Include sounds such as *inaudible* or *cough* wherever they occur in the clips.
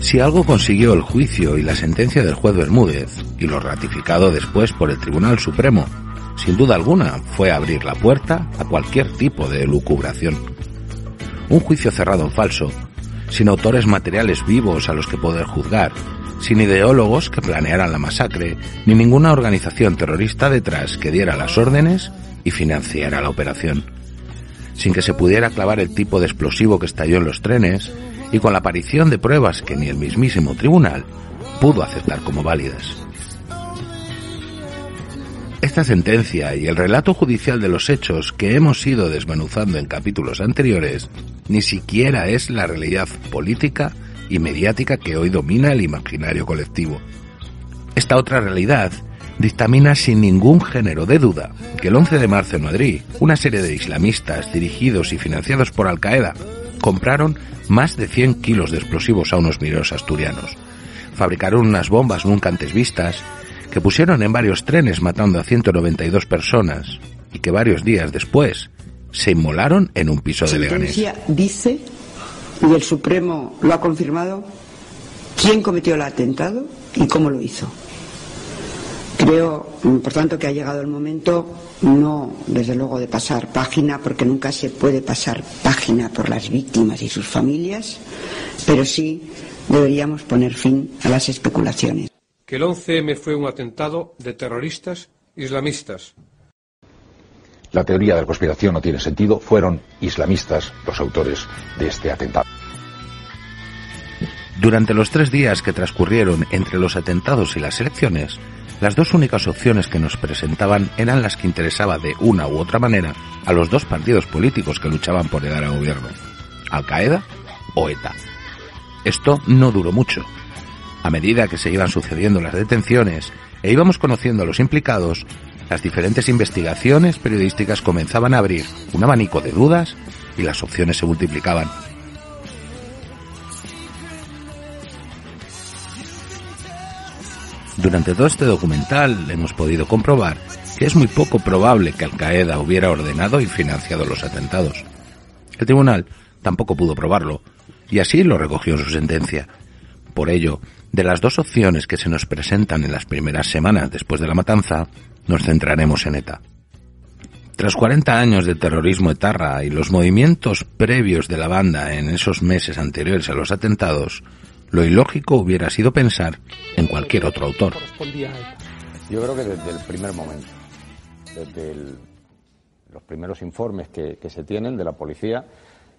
Si algo consiguió el juicio y la sentencia del juez Bermúdez, y lo ratificado después por el Tribunal Supremo, sin duda alguna fue abrir la puerta a cualquier tipo de lucubración. Un juicio cerrado en falso, sin autores materiales vivos a los que poder juzgar, sin ideólogos que planearan la masacre, ni ninguna organización terrorista detrás que diera las órdenes y financiara la operación. Sin que se pudiera clavar el tipo de explosivo que estalló en los trenes, y con la aparición de pruebas que ni el mismísimo tribunal pudo aceptar como válidas. Esta sentencia y el relato judicial de los hechos que hemos ido desmenuzando en capítulos anteriores ni siquiera es la realidad política y mediática que hoy domina el imaginario colectivo. Esta otra realidad dictamina sin ningún género de duda que el 11 de marzo en Madrid, una serie de islamistas dirigidos y financiados por Al Qaeda compraron más de 100 kilos de explosivos a unos mineros asturianos. Fabricaron unas bombas nunca antes vistas que pusieron en varios trenes matando a 192 personas y que varios días después se inmolaron en un piso de Leganés. dice, y el Supremo lo ha confirmado, quién cometió el atentado y cómo lo hizo. Creo, por tanto, que ha llegado el momento, no desde luego de pasar página, porque nunca se puede pasar página por las víctimas y sus familias, pero sí deberíamos poner fin a las especulaciones. Que el 11M fue un atentado de terroristas islamistas. La teoría de la conspiración no tiene sentido. Fueron islamistas los autores de este atentado. Durante los tres días que transcurrieron entre los atentados y las elecciones, las dos únicas opciones que nos presentaban eran las que interesaba de una u otra manera a los dos partidos políticos que luchaban por llegar al gobierno, Al Qaeda o ETA. Esto no duró mucho. A medida que se iban sucediendo las detenciones e íbamos conociendo a los implicados, las diferentes investigaciones periodísticas comenzaban a abrir un abanico de dudas y las opciones se multiplicaban. Durante todo este documental hemos podido comprobar que es muy poco probable que Al Qaeda hubiera ordenado y financiado los atentados. El tribunal tampoco pudo probarlo, y así lo recogió en su sentencia. Por ello, de las dos opciones que se nos presentan en las primeras semanas después de la matanza, nos centraremos en ETA. Tras 40 años de terrorismo etarra y los movimientos previos de la banda en esos meses anteriores a los atentados, lo ilógico hubiera sido pensar en cualquier otro autor. Yo creo que desde el primer momento, desde los primeros informes que, se tienen de la policía,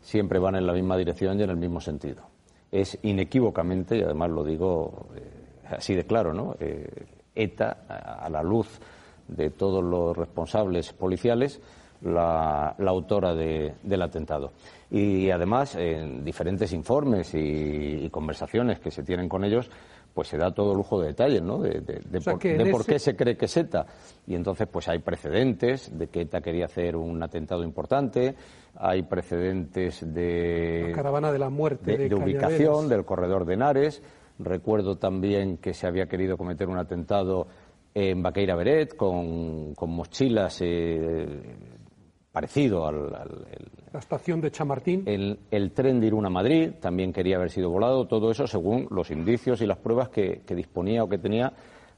siempre van en la misma dirección y en el mismo sentido. Es inequívocamente, y además lo digo eh, así de claro, ¿no? Eh, ETA, a la luz de todos los responsables policiales, la, autora del atentado. Y además, en diferentes informes y, conversaciones que se tienen con ellos, pues se da todo lujo de detalles, ¿no? De, por, qué se cree que es ETA. Y entonces, pues hay precedentes de que ETA quería hacer un atentado importante, hay precedentes de... caravana de la muerte. De, ubicación, del corredor de Henares. Recuerdo también que se había querido cometer un atentado en Baqueira Beret con, mochilas eh, parecido al, la estación de Chamartín. El, tren de Irún a Madrid también quería haber sido volado, todo eso según los indicios y las pruebas que, disponía o que tenía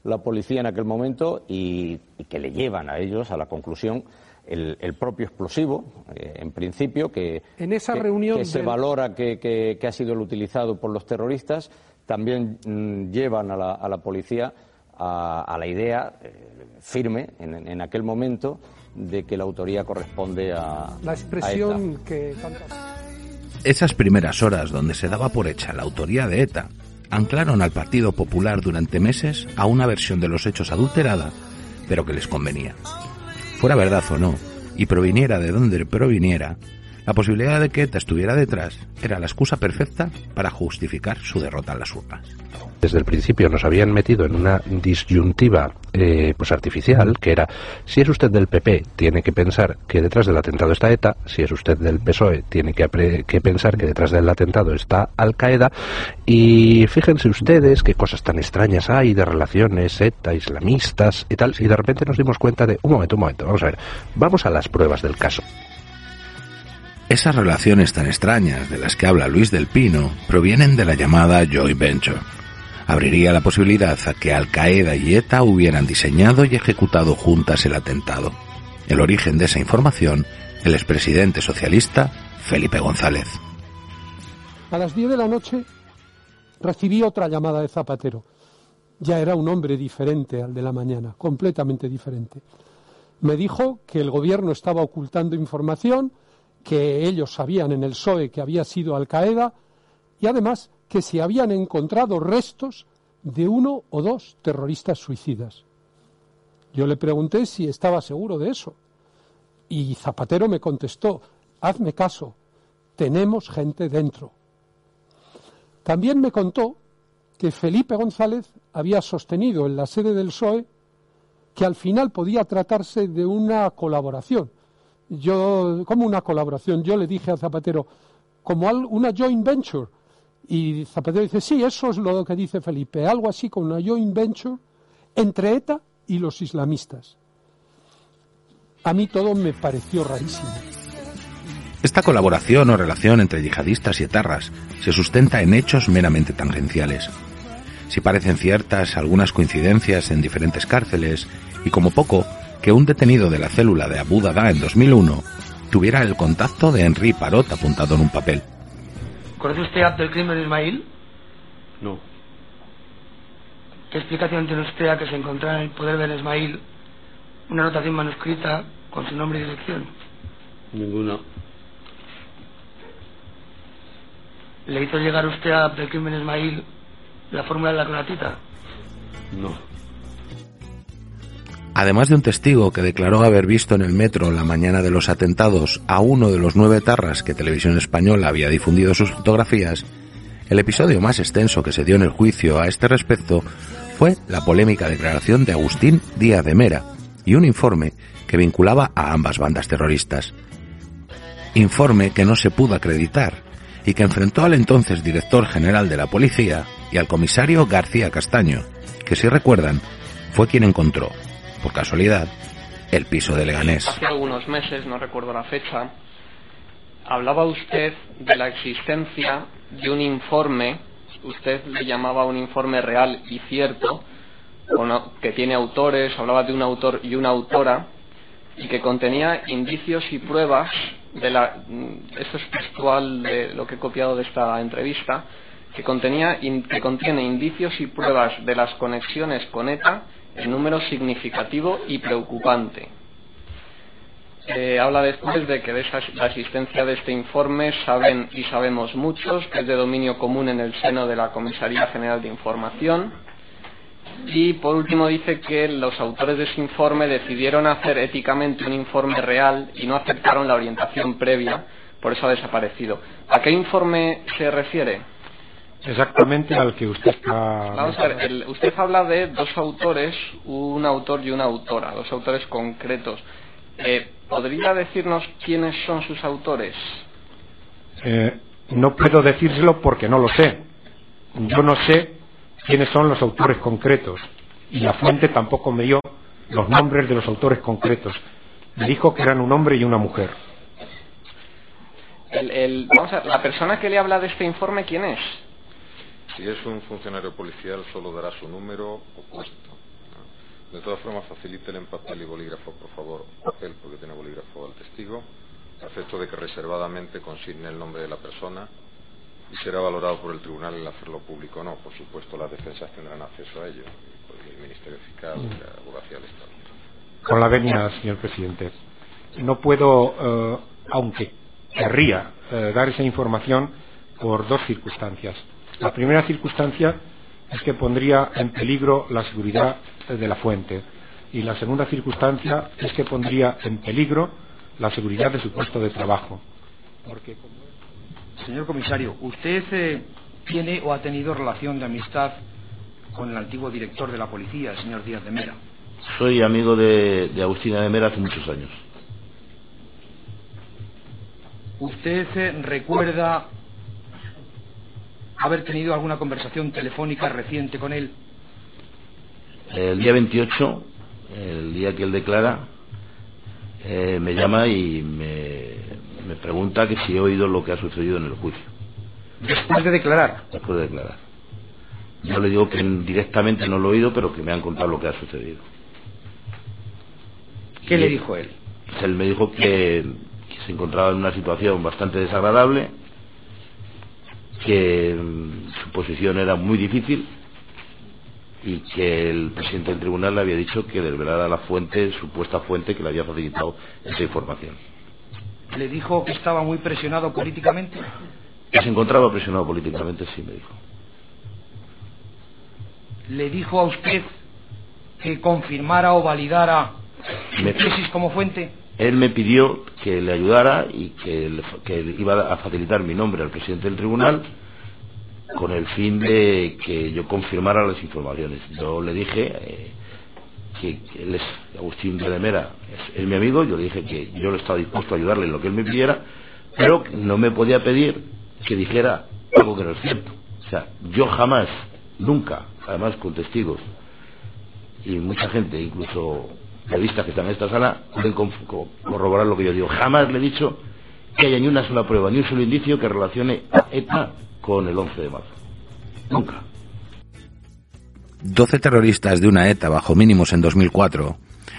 la policía en aquel momento y, que le llevan a ellos a la conclusión el, propio explosivo, eh, en principio, que, en esa reunión se valora que, ha sido el utilizado por los terroristas, también mm, llevan a la, policía a, la idea eh, firme en aquel momento de que la autoría corresponde a la expresión que esas primeras horas donde se daba por hecha la autoría de ETA anclaron al Partido Popular durante meses a una versión de los hechos adulterada, pero que les convenía. Fuera verdad o no, y proviniera de donde proviniera, La posibilidad de que ETA estuviera detrás era la excusa perfecta para justificar su derrota en las urnas desde el principio nos habían metido en una disyuntiva eh, pues artificial, que era si es usted del PP tiene que pensar que detrás del atentado está ETA, si es usted del PSOE tiene que, que pensar que detrás del atentado está Al Qaeda y fíjense ustedes qué cosas tan extrañas hay de relaciones ETA islamistas y tal y de repente nos dimos cuenta de un momento, un momento, vamos a ver, vamos a las pruebas del caso. Esas relaciones tan extrañas de las que habla Luis del Pino provienen de la llamada joint venture abriría la posibilidad a que Al Qaeda y ETA hubieran diseñado y ejecutado juntas el atentado. El origen de esa información, el expresidente socialista Felipe González. A las 10 de la noche recibí otra llamada de Zapatero. Ya era un hombre diferente al de la mañana, completamente diferente. Me dijo que el gobierno estaba ocultando información, que ellos sabían en el PSOE que había sido Al Qaeda y además que se habían encontrado restos de uno o dos terroristas suicidas. Yo le pregunté si estaba seguro de eso. Y Zapatero me contestó, hazme caso, tenemos gente dentro. También me contó que Felipe González había sostenido en la sede del PSOE que al final podía tratarse de una colaboración. Yo, como una colaboración, yo le dije a Zapatero, como una joint venture, y Zapatero dice, sí, eso es lo que dice Felipe, algo así como una joint venture entre ETA y los islamistas. A mí todo me pareció rarísimo. Esta colaboración o relación entre yihadistas y etarras se sustenta en hechos meramente tangenciales. Si parecen ciertas algunas coincidencias en diferentes cárceles, y como poco, que un detenido de la célula de Abu Dada en 2001 tuviera el contacto de Henri Parot apuntado en un papel. ¿Conoce usted a crimen Ismail? No. ¿Qué explicación tiene usted a que se encontrara en el poder de Ismail una anotación manuscrita con su nombre y dirección? Ninguna. ¿Le hizo llegar usted a crimen Ismail la fórmula de la clonatita? No. Además de un testigo que declaró haber visto en el metro la mañana de los atentados a uno de los nueve tarras que Televisión Española había difundido sus fotografías, el episodio más extenso que se dio en el juicio a este respecto fue la polémica declaración de Agustín Díaz de Mera y un informe que vinculaba a ambas bandas terroristas. Informe que no se pudo acreditar y que enfrentó al entonces director general de la policía y al comisario García Castaño, que si recuerdan fue quien encontró por casualidad, el piso de Leganés. Hace algunos meses, no recuerdo la fecha, hablaba usted de la existencia de un informe, usted le llamaba un informe real y cierto, que tiene autores, hablaba de un autor y una autora, y que contenía indicios y pruebas de la, esto es textual de lo que he copiado de esta entrevista, que contenía, que contiene indicios y pruebas de las conexiones con ETA en número significativo y preocupante. habla después de que de la existencia de este informe saben y sabemos muchos, que es de dominio común en el seno de la Comisaría General de Información. Y por último dice que los autores de ese informe decidieron hacer éticamente un informe real y no aceptaron la orientación previa, por eso ha desaparecido. ¿A qué informe se refiere? Exactamente al que usted está. Vamos a ver, usted habla de dos autores, un autor y una autora, dos autores concretos. Eh, ¿Podría decirnos quiénes son sus autores? Eh, no puedo decírselo porque no lo sé. Yo no sé quiénes son los autores concretos y la fuente tampoco me dio los nombres de los autores concretos. Me dijo que eran un hombre y una mujer. El, vamos a, la persona que le habla de este informe, ¿quién es? Si es un funcionario policial, solo dará su número o puesto. De todas formas, facilite en papel y bolígrafo, por favor, papel, porque tiene bolígrafo al testigo, a efecto de que reservadamente consigne el nombre de la persona y será valorado por el tribunal el hacerlo público o no. Por supuesto, las defensas tendrán acceso a ello, el Ministerio Fiscal y la Abogacía del Estado. Con la venia, señor presidente. No puedo, eh, aunque querría eh, dar esa información por dos circunstancias. La primera circunstancia es que pondría en peligro la seguridad de la fuente y la segunda circunstancia es que pondría en peligro la seguridad de su puesto de trabajo. porque Señor comisario, ¿usted eh, tiene o ha tenido relación de amistad con el antiguo director de la policía, el señor Díaz de Mera? Soy amigo de, de Agustina de Mera hace muchos años. ¿Usted eh, recuerda haber tenido alguna conversación telefónica reciente con él? El día 28, el día que él declara, eh, me llama y me, me pregunta que si he oído lo que ha sucedido en el juicio. ¿Después de declarar? Después de declarar. Yo le digo que directamente no lo he oído, pero que me han contado lo que ha sucedido. ¿Qué Y le dijo él? pues él me dijo que, que se encontraba en una situación bastante desagradable, que mm, su posición era muy difícil y que el presidente del tribunal le había dicho que desvelara la fuente, supuesta fuente que le había facilitado esa información. ¿Le dijo que estaba muy presionado políticamente? Que se encontraba presionado políticamente, sí me dijo. ¿Le dijo a usted que confirmara o validara Me- tesis como fuente? Él me pidió que le ayudara y que, le- que iba a facilitar mi nombre al presidente del tribunal con el fin de que yo confirmara las informaciones. Yo le dije eh, que él es Agustín de Mera, es, mi amigo, yo le dije que yo estaba dispuesto a ayudarle en lo que él me pidiera, pero no me podía pedir que dijera algo que no es cierto. O sea, yo jamás, nunca, además con testigos y mucha gente, incluso periodistas que están en esta sala, pueden corroborar lo que yo digo. Jamás le he dicho que haya ni una sola prueba, ni un solo indicio que relacione a ETA con el 11 de marzo. Nunca. 12 terroristas de una ETA bajo mínimos en 2004,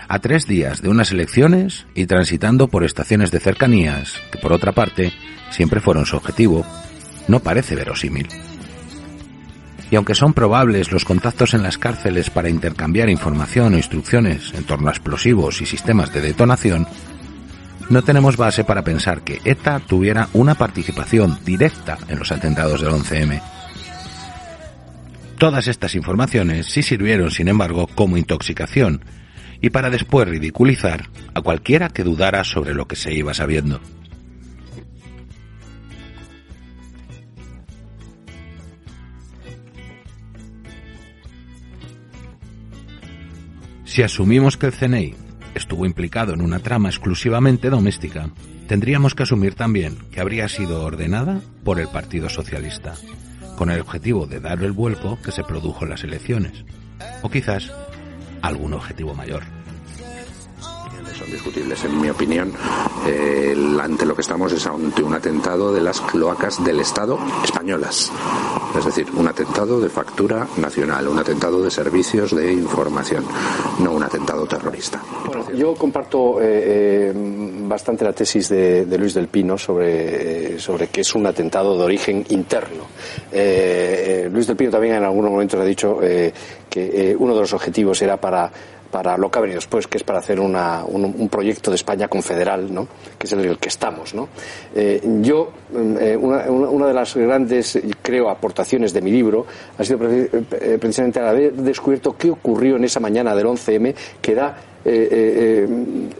a tres días de unas elecciones y transitando por estaciones de cercanías, que por otra parte siempre fueron su objetivo, no parece verosímil. Y aunque son probables los contactos en las cárceles para intercambiar información o instrucciones en torno a explosivos y sistemas de detonación, no tenemos base para pensar que ETA tuviera una participación directa en los atentados del 11M. Todas estas informaciones sí sirvieron, sin embargo, como intoxicación y para después ridiculizar a cualquiera que dudara sobre lo que se iba sabiendo. Si asumimos que el CNI estuvo implicado en una trama exclusivamente doméstica, tendríamos que asumir también que habría sido ordenada por el Partido Socialista, con el objetivo de dar el vuelco que se produjo en las elecciones, o quizás algún objetivo mayor. Discutibles en mi opinión. Ante lo que estamos es ante un atentado de las cloacas del Estado españolas. Es decir, un atentado de factura nacional, un atentado de servicios de información, no un atentado terrorista. Bueno, yo comparto eh, eh, bastante la tesis de, de Luis del Pino sobre, eh, sobre que es un atentado de origen interno. Luis del Pino también en algunos momentos ha dicho que uno de los objetivos era para para lo que ha venido después, que es para hacer una- un, proyecto de España confederal, ¿no? que es el, el que estamos. ¿no? Eh, yo, mm, eh, una, de las grandes, creo, aportaciones de mi libro ha sido eh, precisamente el haber descubierto qué ocurrió en esa mañana del 11M, que da,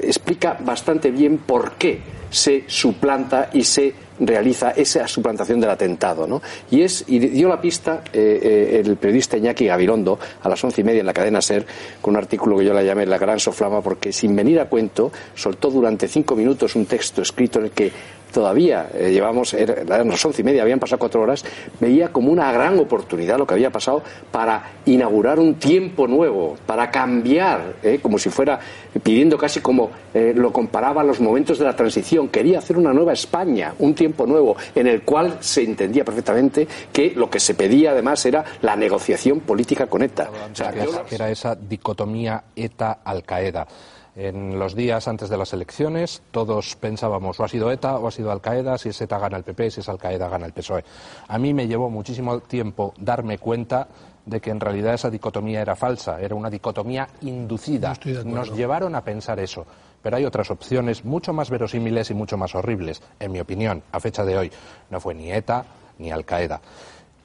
explica bastante bien por qué se suplanta y se realiza esa suplantación del atentado. ¿no? Y, es, y dio la pista eh, eh, el periodista Iñaki Gabilondo a las once y media en la cadena SER con un artículo que yo la llamé La Gran Soflama porque sin venir a cuento soltó durante cinco minutos un texto escrito en el que todavía eh, llevamos, era- eran las once y media, habían pasado cuatro horas, veía como una gran oportunidad lo que había pasado para inaugurar un tiempo nuevo, para cambiar, eh, como si fuera pidiendo casi como eh, lo comparaba a los momentos de la transición. Quería hacer una nueva España, un tiempo nuevo, en el cual se entendía perfectamente que lo que se pedía además era la negociación política con ETA. O sea, era esa dicotomía ETA-Al-Qaeda. En los días antes de las elecciones todos pensábamos o ha sido ETA o ha sido Al-Qaeda, si es ETA gana el PP, si es Al-Qaeda gana el PSOE. A mí me llevó muchísimo tiempo darme cuenta de que en realidad esa dicotomía era falsa, era una dicotomía inducida. Nos llevaron a pensar eso. Pero hay otras opciones mucho más verosímiles y mucho más horribles, en mi opinión, a fecha de hoy. No fue ni ETA ni Al-Qaeda.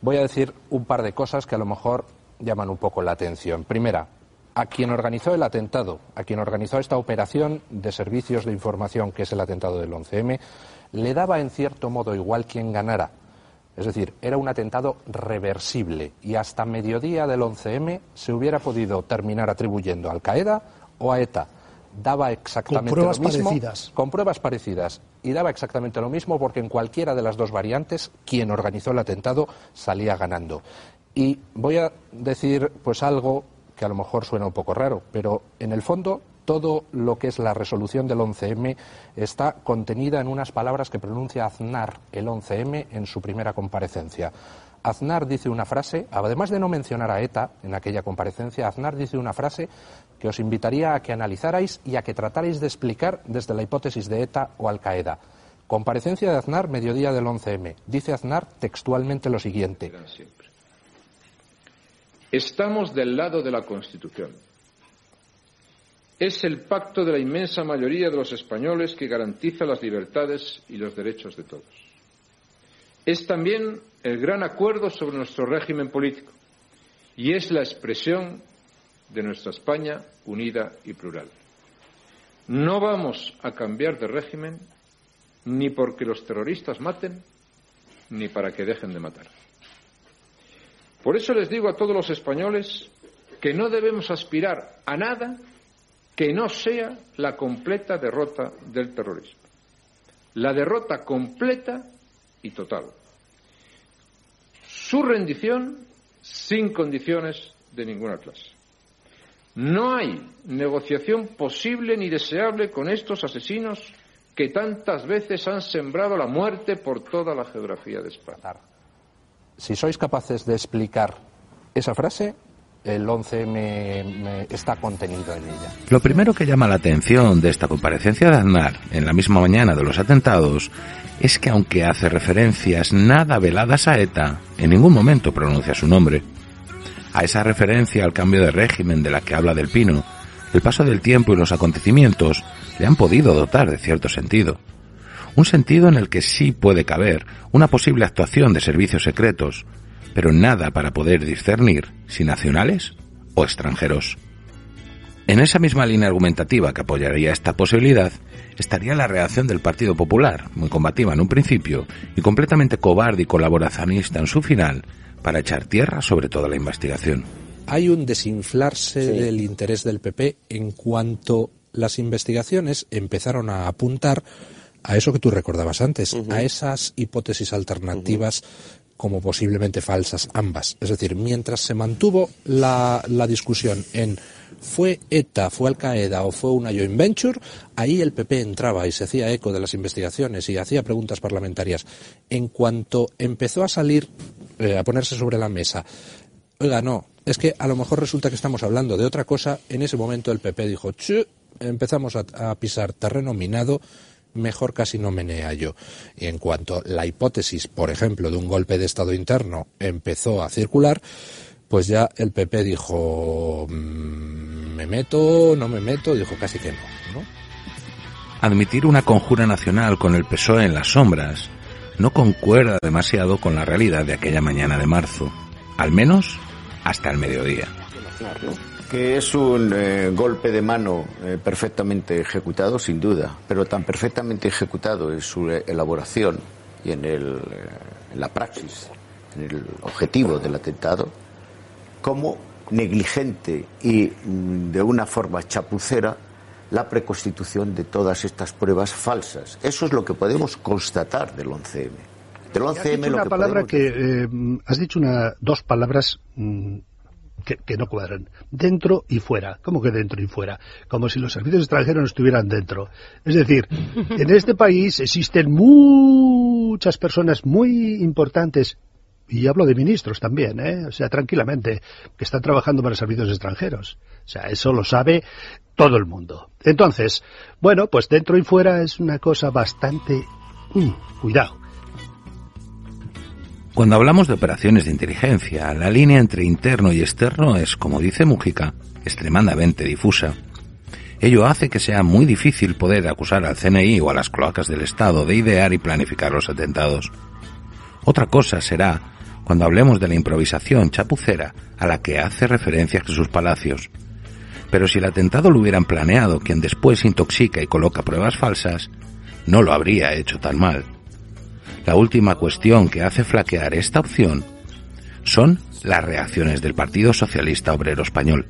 Voy a decir un par de cosas que a lo mejor llaman un poco la atención. Primera, a quien organizó el atentado, a quien organizó esta operación de servicios de información que es el atentado del 11M, le daba en cierto modo igual quien ganara. Es decir, era un atentado reversible y hasta mediodía del 11M se hubiera podido terminar atribuyendo a Al Qaeda o a ETA. Daba exactamente Con pruebas lo mismo, parecidas. con pruebas parecidas y daba exactamente lo mismo porque en cualquiera de las dos variantes quien organizó el atentado salía ganando. Y voy a decir pues algo que a lo mejor suena un poco raro, pero en el fondo todo lo que es la resolución del 11M está contenida en unas palabras que pronuncia Aznar el 11M en su primera comparecencia. Aznar dice una frase, además de no mencionar a ETA en aquella comparecencia, Aznar dice una frase que os invitaría a que analizarais y a que tratarais de explicar desde la hipótesis de ETA o Al Qaeda. Comparecencia de Aznar, mediodía del 11M. Dice Aznar textualmente lo siguiente. Estamos del lado de la Constitución. Es el pacto de la inmensa mayoría de los españoles que garantiza las libertades y los derechos de todos. Es también el gran acuerdo sobre nuestro régimen político y es la expresión de nuestra España unida y plural. No vamos a cambiar de régimen ni porque los terroristas maten ni para que dejen de matar. Por eso les digo a todos los españoles que no debemos aspirar a nada que no sea la completa derrota del terrorismo. La derrota completa y total. Su rendición sin condiciones de ninguna clase. No hay negociación posible ni deseable con estos asesinos que tantas veces han sembrado la muerte por toda la geografía de España. Si sois capaces de explicar esa frase, el 11M está contenido en ella. Lo primero que llama la atención de esta comparecencia de Aznar en la misma mañana de los atentados es que aunque hace referencias nada veladas a ETA, en ningún momento pronuncia su nombre. A esa referencia al cambio de régimen de la que habla Del Pino, el paso del tiempo y los acontecimientos le han podido dotar de cierto sentido. Un sentido en el que sí puede caber una posible actuación de servicios secretos, pero nada para poder discernir si nacionales o extranjeros. En esa misma línea argumentativa que apoyaría esta posibilidad estaría la reacción del Partido Popular, muy combativa en un principio y completamente cobarde y colaboracionista en su final, para echar tierra sobre toda la investigación. Hay un desinflarse del interés del PP en cuanto las investigaciones empezaron a apuntar a eso que tú recordabas antes, a esas hipótesis alternativas como posiblemente falsas ambas. Es decir, mientras se mantuvo la, la discusión en fue ETA, fue Al Qaeda o fue una joint venture, ahí el PP entraba y se hacía eco de las investigaciones y hacía preguntas parlamentarias. En cuanto empezó a salir, eh, a ponerse sobre la mesa, oiga, no, es que a lo mejor resulta que estamos hablando de otra cosa, en ese momento el PP dijo, empezamos a, a pisar terreno minado, mejor casi no menea yo. Y en cuanto la hipótesis, por ejemplo, de un golpe de Estado interno empezó a circular, pues ya el PP dijo, "Mm, me meto, no me meto, dijo casi que no, ¿no? Admitir una conjura nacional con el PSOE en las sombras no concuerda demasiado con la realidad de aquella mañana de marzo, al menos hasta el mediodía. Que es un eh, golpe de mano eh, perfectamente ejecutado, sin duda, pero tan perfectamente ejecutado en su eh, elaboración y en, el, en la praxis, en el objetivo del atentado, como negligente y mm, de una forma chapucera la preconstitución de todas estas pruebas falsas. Eso es lo que podemos constatar del 11M. Del Has 11M dicho lo una que palabra podemos- que eh, has dicho una dos palabras mm, que, que no cuadran dentro y fuera ¿cómo que dentro y fuera? como si los servicios extranjeros no estuvieran dentro es decir *laughs* en este país existen muchas personas muy importantes y hablo de ministros también, ¿eh? o sea, tranquilamente, que están trabajando para servicios extranjeros. O sea, eso lo sabe todo el mundo. Entonces, bueno, pues dentro y fuera es una cosa bastante... mm, cuidado. Cuando hablamos de operaciones de inteligencia, la línea entre interno y externo es, como dice Mújica, extremadamente difusa. Ello hace que sea muy difícil poder acusar al CNI o a las cloacas del Estado de idear y planificar los atentados. Otra cosa será cuando hablemos de la improvisación chapucera a la que hace referencia Jesús Palacios. Pero si el atentado lo hubieran planeado quien después intoxica y coloca pruebas falsas, no lo habría hecho tan mal. La última cuestión que hace flaquear esta opción son las reacciones del Partido Socialista Obrero Español.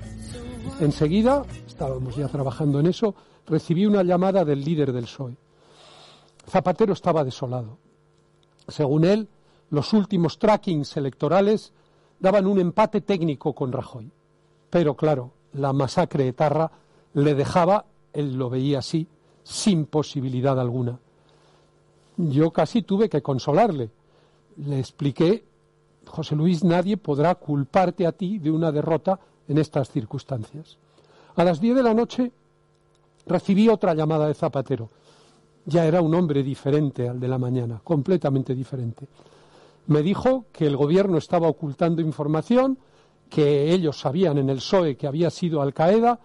Enseguida, estábamos ya trabajando en eso, recibí una llamada del líder del PSOE. Zapatero estaba desolado. Según él, los últimos trackings electorales daban un empate técnico con Rajoy. Pero claro, la masacre etarra le dejaba, él lo veía así, sin posibilidad alguna. Yo casi tuve que consolarle. Le expliqué, José Luis, nadie podrá culparte a ti de una derrota en estas circunstancias. A las diez de la noche recibí otra llamada de Zapatero. Ya era un hombre diferente al de la mañana, completamente diferente. Me dijo que el gobierno estaba ocultando información, que ellos sabían en el PSOE que había sido Al Qaeda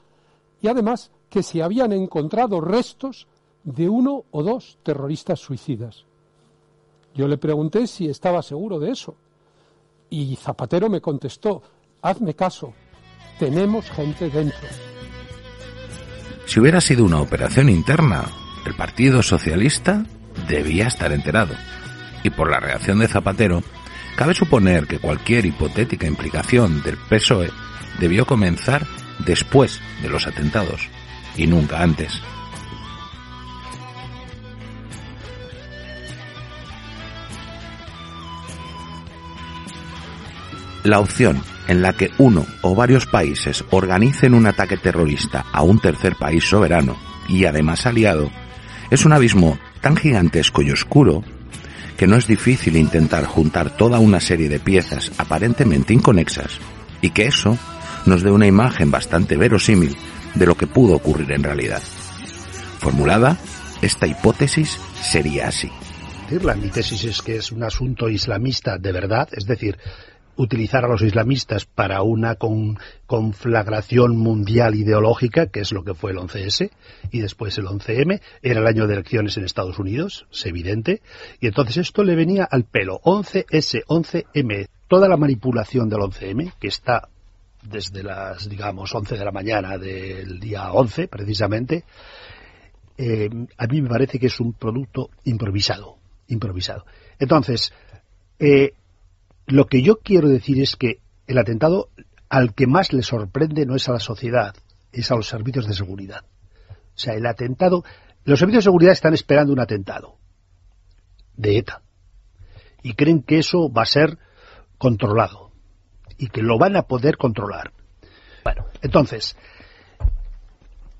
y además que se habían encontrado restos de uno o dos terroristas suicidas. Yo le pregunté si estaba seguro de eso. Y Zapatero me contestó, hazme caso, tenemos gente dentro. Si hubiera sido una operación interna, el Partido Socialista debía estar enterado. Y por la reacción de Zapatero, cabe suponer que cualquier hipotética implicación del PSOE debió comenzar después de los atentados y nunca antes. La opción en la que uno o varios países organicen un ataque terrorista a un tercer país soberano y además aliado es un abismo tan gigantesco y oscuro que no es difícil intentar juntar toda una serie de piezas aparentemente inconexas y que eso nos dé una imagen bastante verosímil de lo que pudo ocurrir en realidad. Formulada, esta hipótesis sería así. La mi es que es un asunto islamista de verdad, es decir, utilizar a los islamistas para una conflagración mundial ideológica, que es lo que fue el 11S, y después el 11M, era el año de elecciones en Estados Unidos, es evidente, y entonces esto le venía al pelo, 11S, 11M, toda la manipulación del 11M, que está desde las, digamos, 11 de la mañana del día 11, precisamente, eh, a mí me parece que es un producto improvisado, improvisado. Entonces, eh, lo que yo quiero decir es que el atentado al que más le sorprende no es a la sociedad, es a los servicios de seguridad. O sea, el atentado, los servicios de seguridad están esperando un atentado de ETA y creen que eso va a ser controlado y que lo van a poder controlar. Bueno, entonces,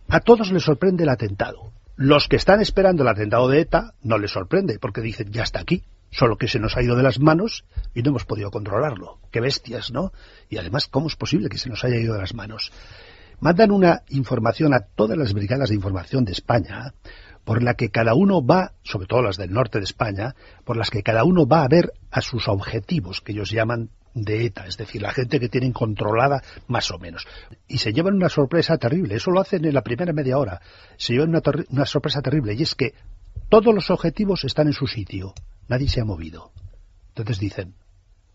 a todos les sorprende el atentado. Los que están esperando el atentado de ETA no les sorprende porque dicen ya está aquí solo que se nos ha ido de las manos y no hemos podido controlarlo. Qué bestias, ¿no? Y además, ¿cómo es posible que se nos haya ido de las manos? Mandan una información a todas las brigadas de información de España, por la que cada uno va, sobre todo las del norte de España, por las que cada uno va a ver a sus objetivos, que ellos llaman de ETA, es decir, la gente que tienen controlada más o menos. Y se llevan una sorpresa terrible, eso lo hacen en la primera media hora, se llevan una, una sorpresa terrible, y es que todos los objetivos están en su sitio. Nadie se ha movido. Entonces dicen,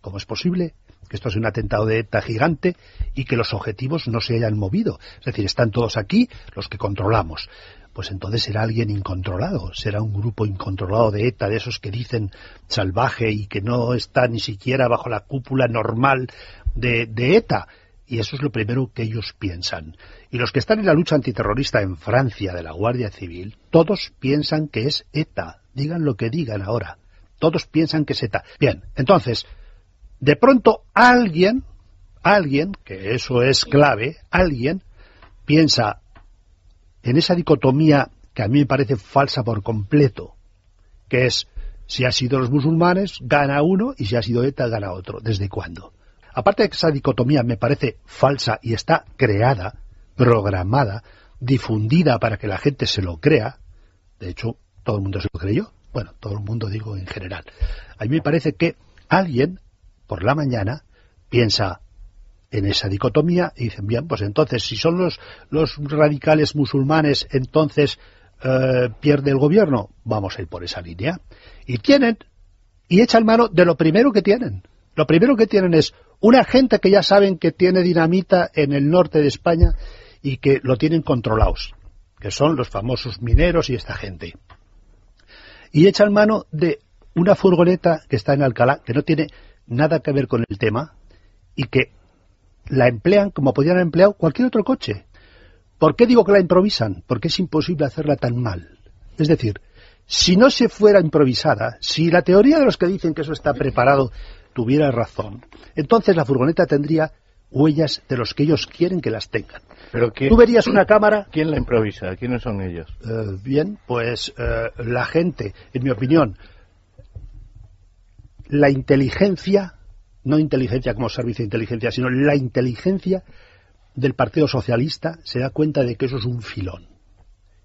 ¿cómo es posible que esto es un atentado de ETA gigante y que los objetivos no se hayan movido? Es decir, están todos aquí los que controlamos. Pues entonces será alguien incontrolado, será un grupo incontrolado de ETA, de esos que dicen salvaje y que no está ni siquiera bajo la cúpula normal de, de ETA. Y eso es lo primero que ellos piensan. Y los que están en la lucha antiterrorista en Francia de la Guardia Civil, todos piensan que es ETA. Digan lo que digan ahora. Todos piensan que es ETA. Bien, entonces, de pronto alguien, alguien, que eso es clave, alguien piensa en esa dicotomía que a mí me parece falsa por completo, que es si ha sido los musulmanes, gana uno, y si ha sido ETA, gana otro. ¿Desde cuándo? Aparte de que esa dicotomía me parece falsa y está creada, programada, difundida para que la gente se lo crea, de hecho, todo el mundo se lo creyó, bueno, todo el mundo digo en general, a mí me parece que alguien por la mañana piensa en esa dicotomía y dicen, bien, pues entonces si son los, los radicales musulmanes, entonces eh, pierde el gobierno, vamos a ir por esa línea. Y tienen, y echan mano de lo primero que tienen. Lo primero que tienen es una gente que ya saben que tiene dinamita en el norte de España y que lo tienen controlados, que son los famosos mineros y esta gente. Y echan mano de una furgoneta que está en Alcalá, que no tiene nada que ver con el tema, y que la emplean como podían haber empleado cualquier otro coche. ¿Por qué digo que la improvisan? Porque es imposible hacerla tan mal. Es decir, si no se fuera improvisada, si la teoría de los que dicen que eso está preparado tuviera razón, entonces la furgoneta tendría huellas de los que ellos quieren que las tengan. Pero Tú verías una cámara. ¿Quién la improvisa? ¿Quiénes son ellos? Eh, bien, pues eh, la gente, en mi opinión, la inteligencia, no inteligencia como servicio de inteligencia, sino la inteligencia del Partido Socialista se da cuenta de que eso es un filón,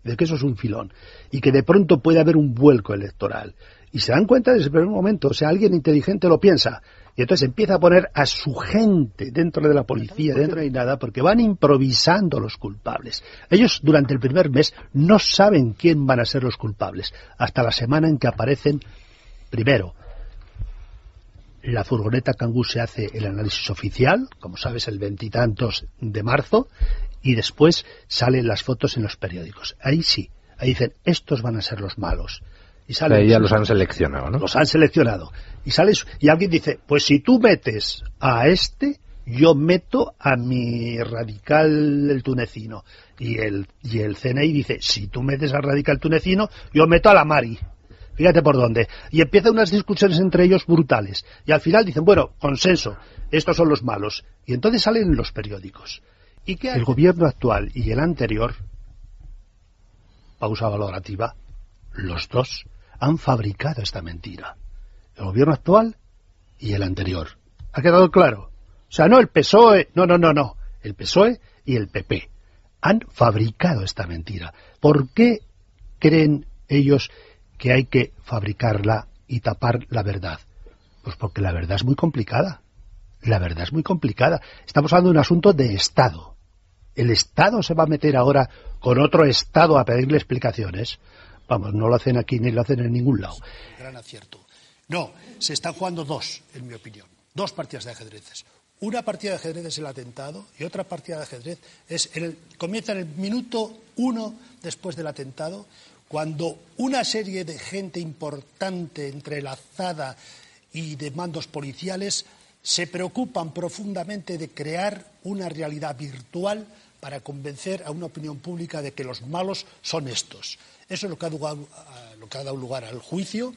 de que eso es un filón, y que de pronto puede haber un vuelco electoral. Y se dan cuenta desde el primer momento, o sea, alguien inteligente lo piensa, y entonces empieza a poner a su gente dentro de la policía, dentro de nada, porque van improvisando los culpables. Ellos durante el primer mes no saben quién van a ser los culpables, hasta la semana en que aparecen, primero, la furgoneta Kangoo se hace el análisis oficial, como sabes, el veintitantos de marzo, y después salen las fotos en los periódicos. Ahí sí, ahí dicen, estos van a ser los malos. Y salen, ya los han seleccionado, ¿no? Los han seleccionado. Y sales y alguien dice, pues si tú metes a este, yo meto a mi radical el tunecino. Y el, y el CNI dice, si tú metes al radical tunecino, yo meto a la Mari. Fíjate por dónde. Y empiezan unas discusiones entre ellos brutales. Y al final dicen, bueno, consenso, estos son los malos. Y entonces salen los periódicos. ¿Y qué El gobierno actual y el anterior, pausa valorativa, los dos han fabricado esta mentira. El gobierno actual y el anterior. ¿Ha quedado claro? O sea, no el PSOE, no, no, no, no. El PSOE y el PP han fabricado esta mentira. ¿Por qué creen ellos que hay que fabricarla y tapar la verdad? Pues porque la verdad es muy complicada. La verdad es muy complicada. Estamos hablando de un asunto de Estado. ¿El Estado se va a meter ahora con otro Estado a pedirle explicaciones? Vamos, no lo hacen aquí ni lo hacen en ningún lado. Gran acierto. No, se están jugando dos, en mi opinión. Dos partidas de ajedrez. Una partida de ajedrez es el atentado y otra partida de ajedrez es el, comienza en el minuto uno después del atentado cuando una serie de gente importante entrelazada y de mandos policiales se preocupan profundamente de crear una realidad virtual para convencer a una opinión pública de que los malos son estos. Eso es lo que ha, lo que ha dado lugar al juicio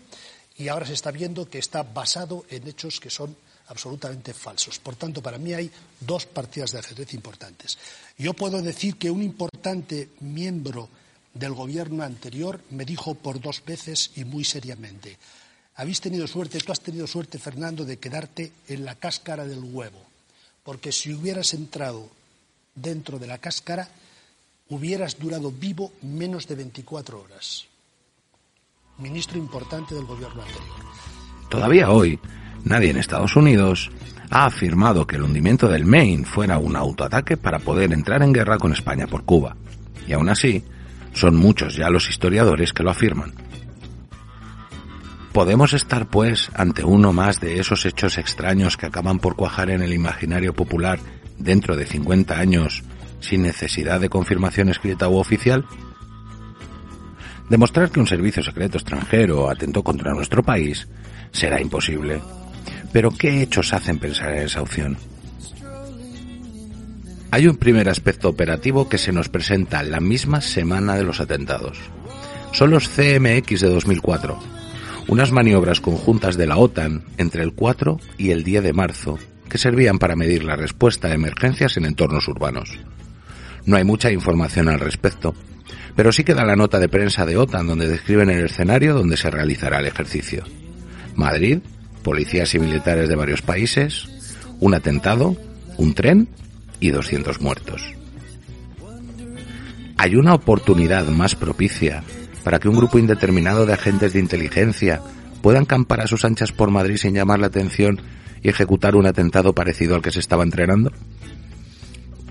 y ahora se está viendo que está basado en hechos que son absolutamente falsos. Por tanto, para mí hay dos partidas de ajedrez importantes. Yo puedo decir que un importante miembro del gobierno anterior me dijo por dos veces y muy seriamente, habéis tenido suerte, tú has tenido suerte, Fernando, de quedarte en la cáscara del huevo, porque si hubieras entrado dentro de la cáscara, hubieras durado vivo menos de 24 horas. Ministro importante del gobierno anterior. Todavía hoy, nadie en Estados Unidos ha afirmado que el hundimiento del Maine fuera un autoataque para poder entrar en guerra con España por Cuba. Y aún así, son muchos ya los historiadores que lo afirman. ¿Podemos estar, pues, ante uno más de esos hechos extraños que acaban por cuajar en el imaginario popular dentro de 50 años sin necesidad de confirmación escrita u oficial? Demostrar que un servicio secreto extranjero atentó contra nuestro país será imposible. Pero ¿qué hechos hacen pensar en esa opción? Hay un primer aspecto operativo que se nos presenta la misma semana de los atentados. Son los CMX de 2004, unas maniobras conjuntas de la OTAN entre el 4 y el 10 de marzo que servían para medir la respuesta a emergencias en entornos urbanos. No hay mucha información al respecto, pero sí queda la nota de prensa de OTAN donde describen el escenario donde se realizará el ejercicio. Madrid, policías y militares de varios países, un atentado, un tren y 200 muertos. ¿Hay una oportunidad más propicia para que un grupo indeterminado de agentes de inteligencia puedan acampar a sus anchas por Madrid sin llamar la atención y ejecutar un atentado parecido al que se estaba entrenando?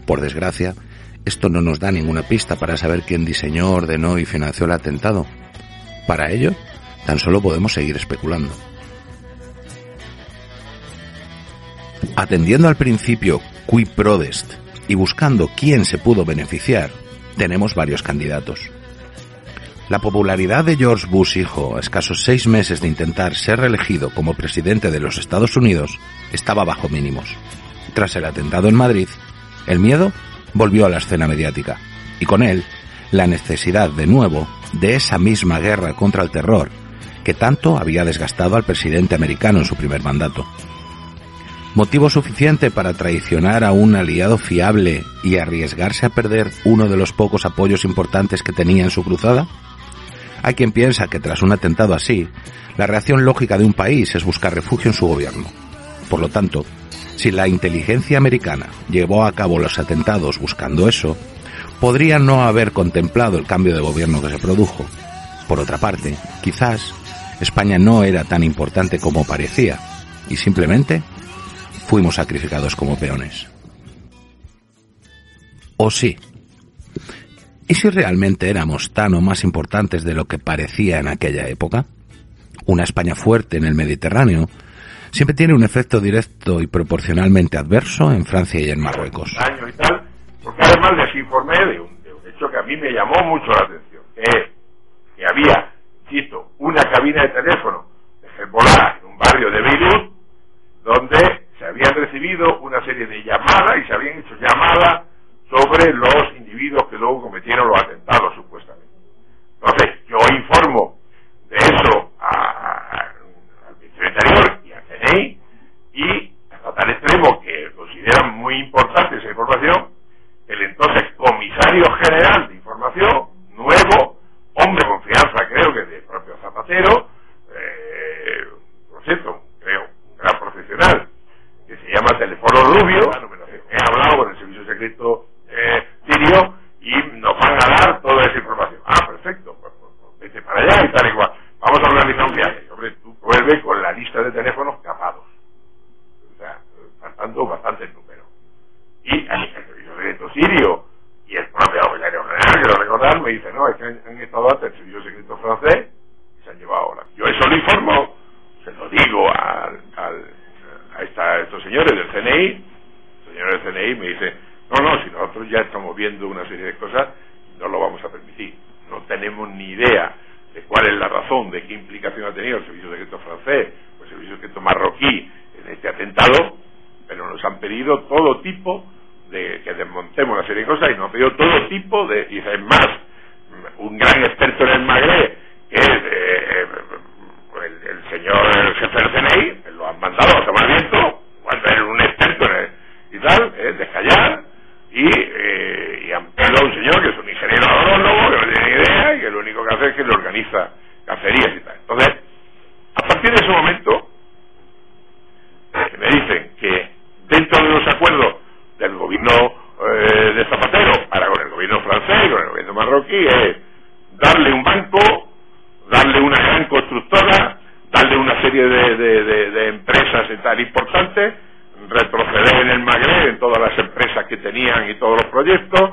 Por desgracia, esto no nos da ninguna pista para saber quién diseñó, ordenó y financió el atentado. Para ello, tan solo podemos seguir especulando. Atendiendo al principio qui prodest, y buscando quién se pudo beneficiar, tenemos varios candidatos. La popularidad de George Bush hijo, a escasos seis meses de intentar ser reelegido como presidente de los Estados Unidos, estaba bajo mínimos. Tras el atentado en Madrid, el miedo volvió a la escena mediática, y con él la necesidad de nuevo de esa misma guerra contra el terror que tanto había desgastado al presidente americano en su primer mandato. ¿Motivo suficiente para traicionar a un aliado fiable y arriesgarse a perder uno de los pocos apoyos importantes que tenía en su cruzada? Hay quien piensa que tras un atentado así, la reacción lógica de un país es buscar refugio en su gobierno. Por lo tanto, si la inteligencia americana llevó a cabo los atentados buscando eso, podría no haber contemplado el cambio de gobierno que se produjo. Por otra parte, quizás España no era tan importante como parecía y simplemente fuimos sacrificados como peones. ¿O sí? ¿Y si realmente éramos tan o más importantes de lo que parecía en aquella época? Una España fuerte en el Mediterráneo siempre tiene un efecto directo y proporcionalmente adverso en Francia y en Marruecos. Y tal, porque además les informé de un, de un hecho que a mí me llamó mucho la atención, que es que había, cito, una cabina de teléfono de Hezbollah en un barrio de Beirut, donde se habían recibido una serie de llamadas y se habían hecho llamadas sobre los individuos que luego cometieron los atentados es darle un banco, darle una gran constructora, darle una serie de, de- de- empresas y tal importantes, retroceder en el Magreb en todas las empresas que tenían y todos los proyectos,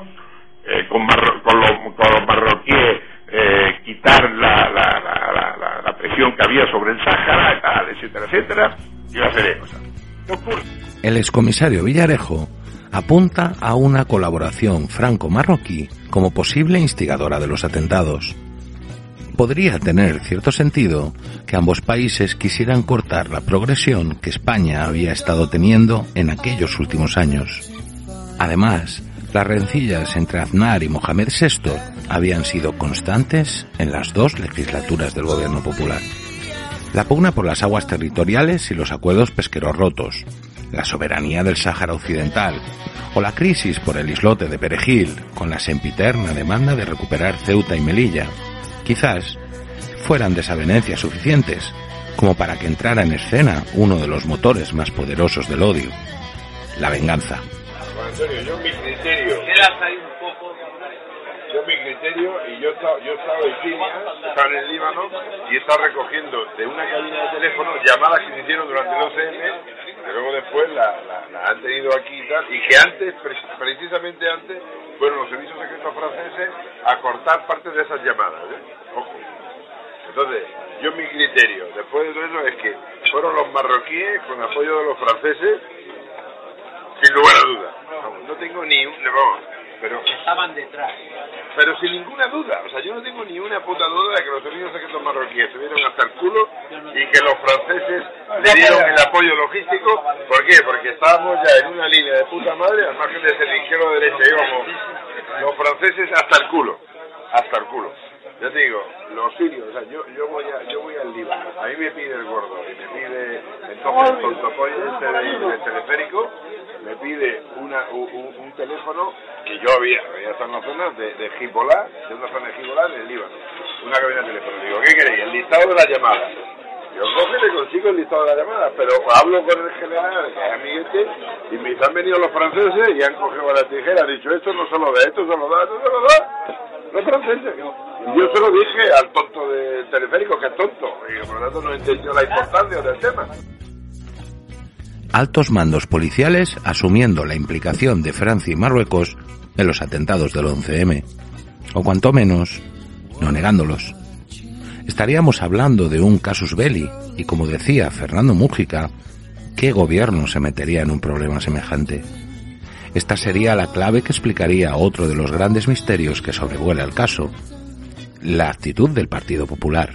eh, con, marro- con los, con los marroquíes eh, quitar la, la, la, la- presión que había sobre el Sáhara, etcétera, etcétera, y una serie de cosas. El excomisario Villarejo apunta a una colaboración franco-marroquí como posible instigadora de los atentados. Podría tener cierto sentido que ambos países quisieran cortar la progresión que España había estado teniendo en aquellos últimos años. Además, las rencillas entre Aznar y Mohamed VI habían sido constantes en las dos legislaturas del gobierno popular. La pugna por las aguas territoriales y los acuerdos pesqueros rotos, la soberanía del Sáhara Occidental o la crisis por el islote de Perejil con la sempiterna demanda de recuperar Ceuta y Melilla, quizás fueran desavenencias suficientes como para que entrara en escena uno de los motores más poderosos del odio, la venganza. Antonio, yo mi criterio. Yo mi criterio, y yo he yo he estado en Siria, he estado en el Líbano, y he estado recogiendo de una cabina de teléfono llamadas que se hicieron durante el 11M, que luego después la, la- la han tenido aquí y tal, y que antes, pre- precisamente antes, fueron los servicios secretos franceses a cortar parte de esas llamadas. ¿eh? Ojo. Entonces, yo mi criterio, después de todo eso, es que fueron los marroquíes, con apoyo de los franceses, sin lugar a. Vamos, no tengo ni un... Vamos, pero... Estaban detrás. Pero sin ninguna duda, o sea, yo no tengo ni una puta duda de que los servicios secretos marroquíes se vieron hasta el culo y que los franceses dieron el apoyo logístico. ¿Por qué? Porque estábamos ya en una línea de puta madre, al margen de ser izquierda o derecha, íbamos los franceses hasta el culo, hasta el culo. Ya te digo, los sirios, o sea, yo, voy a, yo voy al Líbano, a mí me pide el gordo y me pide entonces el tontopoy este de- del teleférico, me pide una, un, un- un teléfono que yo había, había estado en la zona de, de Hezbollah, de una zona de Hezbollah en el Líbano, una cabina de teléfono. Digo, ¿qué queréis? El listado de las llamadas. Yo coge y le consigo el listado de las llamadas, pero hablo con el general, que es amiguete, y me han venido los franceses y han cogido la tijera, han dicho, esto no se lo da, esto se lo da, esto se lo da. Los franceses. Y yo se lo dije al tonto del teleférico, que es tonto, y por lo tanto no entendió la importancia del tema. Altos mandos policiales asumiendo la implicación de Francia y Marruecos en los atentados del 11M, o cuanto menos, no negándolos. Estaríamos hablando de un casus belli, y como decía Fernando Mújica, ¿qué gobierno se metería en un problema semejante? Esta sería la clave que explicaría otro de los grandes misterios que sobrevuela el caso, la actitud del Partido Popular.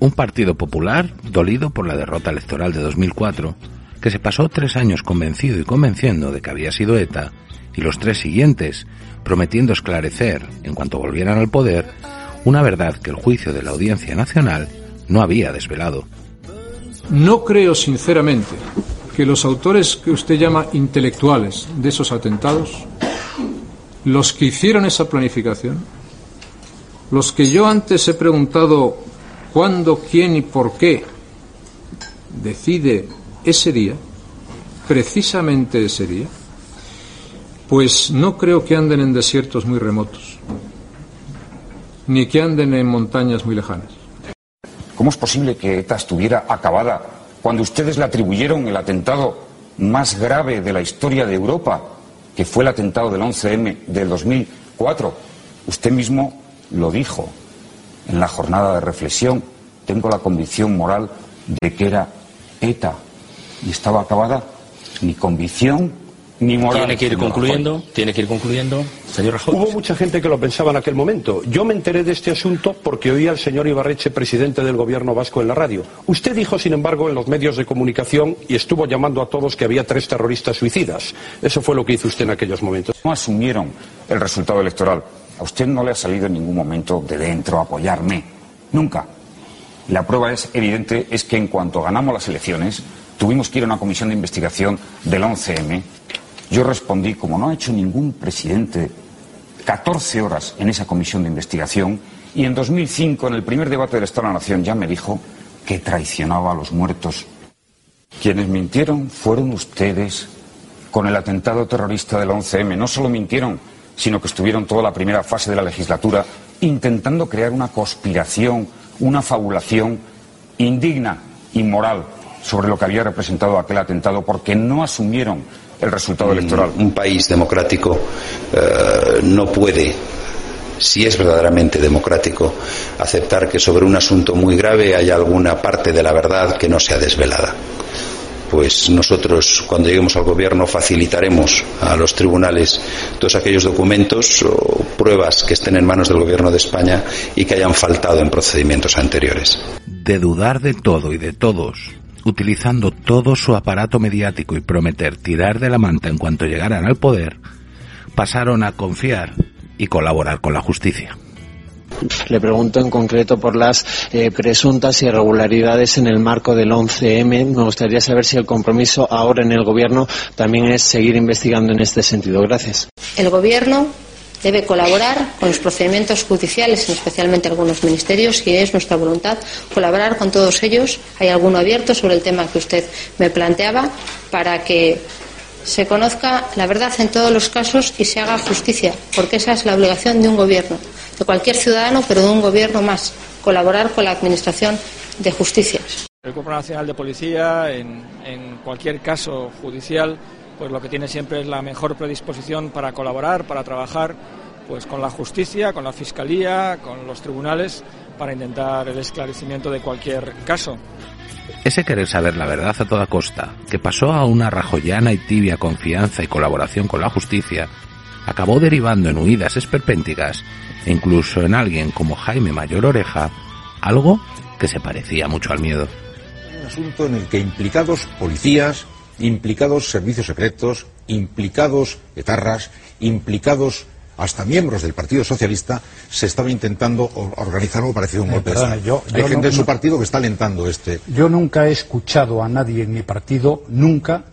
Un Partido Popular dolido por la derrota electoral de 2004, que se pasó tres años convencido y convenciendo de que había sido ETA, y los tres siguientes prometiendo esclarecer, en cuanto volvieran al poder, una verdad que el juicio de la Audiencia Nacional no había desvelado. No creo sinceramente que los autores que usted llama intelectuales de esos atentados, los que hicieron esa planificación, los que yo antes he preguntado cuándo, quién y por qué decide ese día, precisamente ese día, pues no creo que anden en desiertos muy remotos, ni que anden en montañas muy lejanas. ¿Cómo es posible que ETA estuviera acabada cuando ustedes le atribuyeron el atentado más grave de la historia de Europa, que fue el atentado del 11M del 2004? Usted mismo lo dijo en la jornada de reflexión. Tengo la convicción moral de que era ETA y estaba acabada. Ni convicción ni moral. Tiene que ir concluyendo, tiene que ir concluyendo. Señor Rajoy. Hubo mucha gente que lo pensaba en aquel momento. Yo me enteré de este asunto porque oí al señor Ibarreche, presidente del gobierno vasco, en la radio. Usted dijo, sin embargo, en los medios de comunicación y estuvo llamando a todos que había tres terroristas suicidas. Eso fue lo que hizo usted en aquellos momentos. no asumieron el resultado electoral. A usted no le ha salido en ningún momento de dentro apoyarme. Nunca. La prueba es evidente, es que en cuanto ganamos las elecciones, tuvimos que ir a una comisión de investigación del 11M. Yo respondí, como no ha hecho ningún presidente, 14 horas en esa comisión de investigación y en 2005, en el primer debate del Estado de la Nación, ya me dijo que traicionaba a los muertos. Quienes mintieron fueron ustedes con el atentado terrorista del 11M. No solo mintieron, sino que estuvieron toda la primera fase de la legislatura intentando crear una conspiración, una fabulación indigna, inmoral, sobre lo que había representado aquel atentado, porque no asumieron el resultado electoral. Un país democrático eh, no puede, si es verdaderamente democrático, aceptar que sobre un asunto muy grave haya alguna parte de la verdad que no sea desvelada. Pues nosotros, cuando lleguemos al gobierno, facilitaremos a los tribunales todos aquellos documentos o pruebas que estén en manos del gobierno de España y que hayan faltado en procedimientos anteriores. De dudar de todo y de todos, utilizando todo su aparato mediático y prometer tirar de la manta en cuanto llegaran al poder, pasaron a confiar y colaborar con la justicia. Le pregunto en concreto por las eh, presuntas irregularidades en el marco del 11M. Me gustaría saber si el compromiso ahora en el Gobierno también es seguir investigando en este sentido. Gracias. El Gobierno debe colaborar con los procedimientos judiciales, especialmente algunos ministerios, y es nuestra voluntad colaborar con todos ellos. Hay alguno abierto sobre el tema que usted me planteaba para que se conozca la verdad en todos los casos y se haga justicia, porque esa es la obligación de un gobierno, de cualquier ciudadano, pero de un gobierno más, colaborar con la Administración de Justicia. El Cuerpo Nacional de Policía, en, en cualquier caso judicial, pues lo que tiene siempre es la mejor predisposición para colaborar, para trabajar pues con la justicia, con la fiscalía, con los tribunales, para intentar el esclarecimiento de cualquier caso. Ese querer saber la verdad a toda costa, que pasó a una rajoyana y tibia confianza y colaboración con la justicia, acabó derivando en huidas esperpénticas e incluso en alguien como Jaime Mayor Oreja, algo que se parecía mucho al miedo. Un asunto en el que implicados policías, implicados servicios secretos, implicados etarras, implicados hasta miembros del Partido Socialista, se estaba intentando organizar algo parecido a un Eh, golpe de Estado. Hay gente no- en su partido que está alentando este. Yo nunca he escuchado a nadie en mi partido, nunca,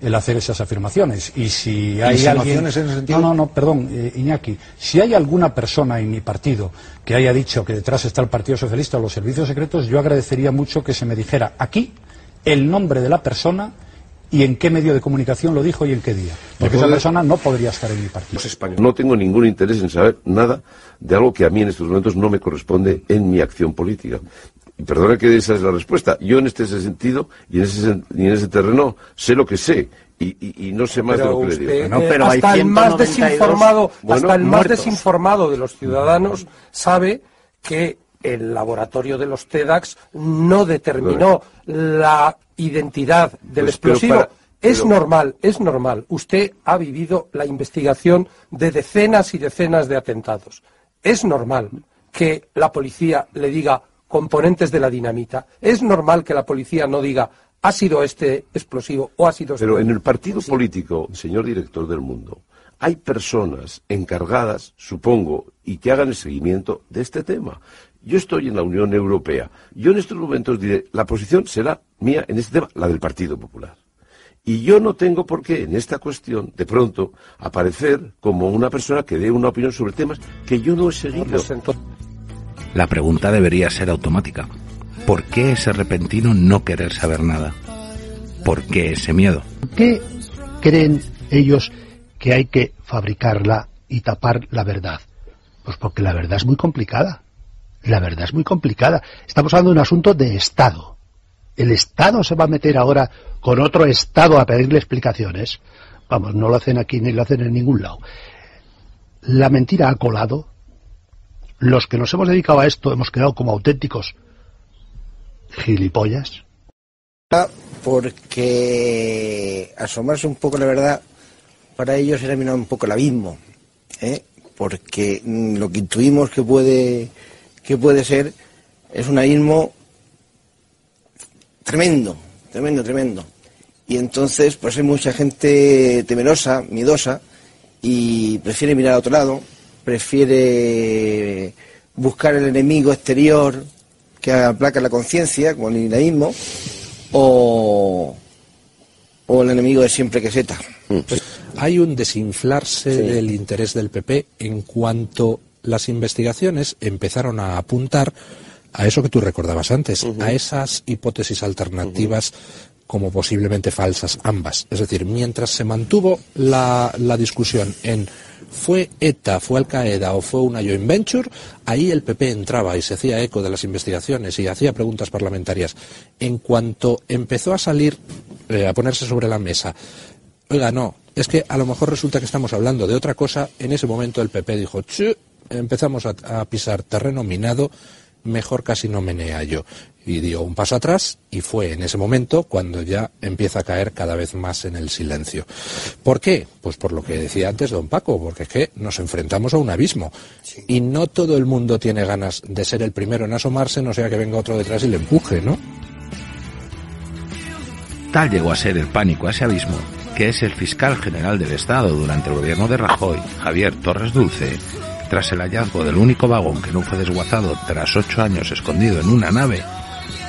el hacer esas afirmaciones. Y si hay alguien. ¿Insinuaciones en ese sentido? No, no, no, perdón, eh, Iñaki. Si hay alguna persona en mi partido que haya dicho que detrás está el Partido Socialista o los servicios secretos, yo agradecería mucho que se me dijera aquí el nombre de la persona y en qué medio de comunicación lo dijo y en qué día. Porque esa persona no podría estar en mi partido. No tengo ningún interés en saber nada de algo que a mí en estos momentos no me corresponde en mi acción política. Y perdona que esa es la respuesta. Yo en este sentido y en ese, y en ese terreno sé lo que sé y, y- y no sé más Pero de lo que usted, le digo. eh, hasta el más desinformado, hasta el más desinformado de los ciudadanos sabe que el laboratorio de los TEDx no determinó la identidad del Pues, pero explosivo. es normal, es normal. Usted ha vivido la investigación de decenas y decenas de atentados. Es normal que la policía le diga componentes de la dinamita. Es normal que la policía no diga ha sido este explosivo o ha sido este Pero en el partido político, señor director del mundo, hay personas encargadas, supongo, y que hagan el seguimiento de este tema. Yo estoy en la Unión Europea. Yo en estos momentos diré, la posición será mía en este tema, la del Partido Popular. Y yo no tengo por qué en esta cuestión, de pronto, aparecer como una persona que dé una opinión sobre temas que yo no he seguido. La pregunta debería ser automática. ¿Por qué ese repentino no querer saber nada? ¿Por qué ese miedo? qué creen ellos que hay que fabricarla y tapar la verdad? Pues porque la verdad es muy complicada. La verdad es muy complicada. Estamos hablando de un asunto de Estado. ¿El Estado se va a meter ahora con otro Estado a pedirle explicaciones? Vamos, no lo hacen aquí ni lo hacen en ningún lado. La mentira ha colado. Los que nos hemos dedicado a esto hemos quedado como auténticos gilipollas. porque asomarse un poco la verdad para ellos era mirar un poco el abismo, ¿eh? porque mm, lo que intuimos que puede que puede ser es un abismo tremendo, tremendo, tremendo. Y entonces, pues hay mucha gente temerosa, miedosa, y prefiere mirar a otro lado, prefiere buscar el enemigo exterior que aplaca la conciencia, como el islamismo, o, o el enemigo de siempre que es ETA. Hay un desinflarse del interés del PP en cuanto las investigaciones empezaron a apuntar a eso que tú recordabas antes, a esas hipótesis alternativas como posiblemente falsas ambas. Es decir, mientras se mantuvo la, la discusión en fue ETA, fue Al Qaeda o fue una joint venture, ahí el PP entraba y se hacía eco de las investigaciones y hacía preguntas parlamentarias. En cuanto empezó a salir, eh, a ponerse sobre la mesa, oiga, no, es que a lo mejor resulta que estamos hablando de otra cosa, en ese momento el PP dijo, empezamos a, a pisar terreno minado, mejor casi no menea yo. Y dio un paso atrás y fue en ese momento cuando ya empieza a caer cada vez más en el silencio. ¿Por qué? Pues por lo que decía antes don Paco, porque es que nos enfrentamos a un abismo. Y no todo el mundo tiene ganas de ser el primero en asomarse, no sea que venga otro detrás y le empuje, ¿no? Tal llegó a ser el pánico a ese abismo que es el fiscal general del Estado durante el gobierno de Rajoy, Javier Torres Dulce, tras el hallazgo del único vagón que no fue desguazado tras ocho años escondido en una nave,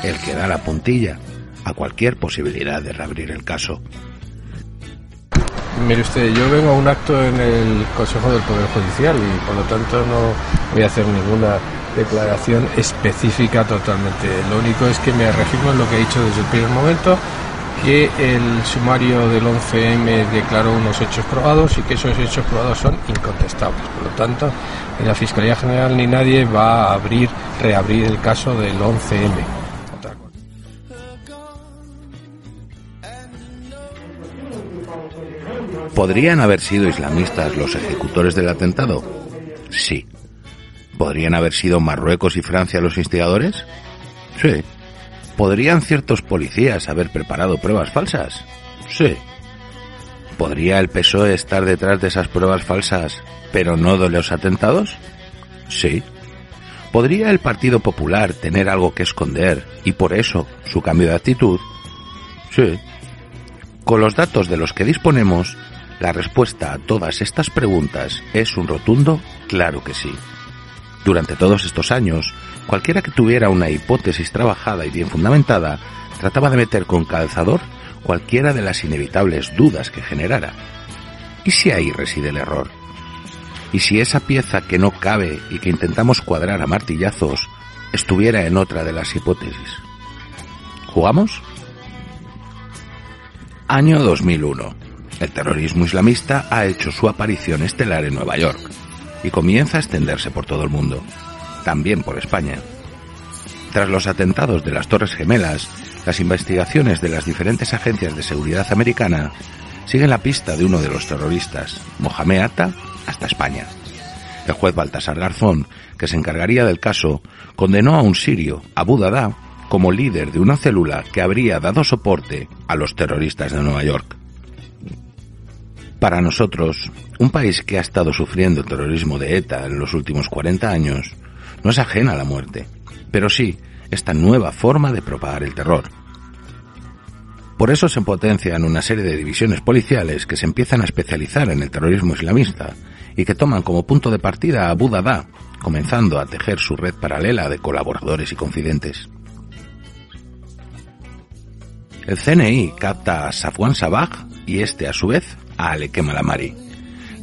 el que da la puntilla a cualquier posibilidad de reabrir el caso. Mire usted, yo vengo a un acto en el Consejo del Poder Judicial y por lo tanto no voy a hacer ninguna declaración específica totalmente. Lo único es que me reafirmo en lo que he dicho desde el primer momento, que el sumario del 11M declaró unos hechos probados y que esos hechos probados son incontestables. Por lo tanto, ni la Fiscalía General ni nadie va a abrir, reabrir el caso del 11M. ¿Podrían haber sido islamistas los ejecutores del atentado? Sí. ¿Podrían haber sido Marruecos y Francia los instigadores? Sí. ¿Podrían ciertos policías haber preparado pruebas falsas? Sí. ¿Podría el PSOE estar detrás de esas pruebas falsas, pero no de los atentados? Sí. ¿Podría el Partido Popular tener algo que esconder y por eso su cambio de actitud? Sí. Con los datos de los que disponemos, la respuesta a todas estas preguntas es un rotundo claro que sí. Durante todos estos años, cualquiera que tuviera una hipótesis trabajada y bien fundamentada trataba de meter con calzador cualquiera de las inevitables dudas que generara. ¿Y si ahí reside el error? ¿Y si esa pieza que no cabe y que intentamos cuadrar a martillazos estuviera en otra de las hipótesis? ¿Jugamos? Año 2001. El terrorismo islamista ha hecho su aparición estelar en Nueva York y comienza a extenderse por todo el mundo, también por España. Tras los atentados de las Torres Gemelas, las investigaciones de las diferentes agencias de seguridad americana siguen la pista de uno de los terroristas, Mohamed Atta, hasta España. El juez Baltasar Garzón, que se encargaría del caso, condenó a un sirio, Abu Dada, como líder de una célula que habría dado soporte a los terroristas de Nueva York. Para nosotros, un país que ha estado sufriendo el terrorismo de ETA en los últimos 40 años, no es ajena a la muerte, pero sí esta nueva forma de propagar el terror. Por eso se potencian una serie de divisiones policiales que se empiezan a especializar en el terrorismo islamista y que toman como punto de partida a Abu Dada, comenzando a tejer su red paralela de colaboradores y confidentes. El CNI capta a Safwan Sabah y este, a su vez, a Aleke Malamari.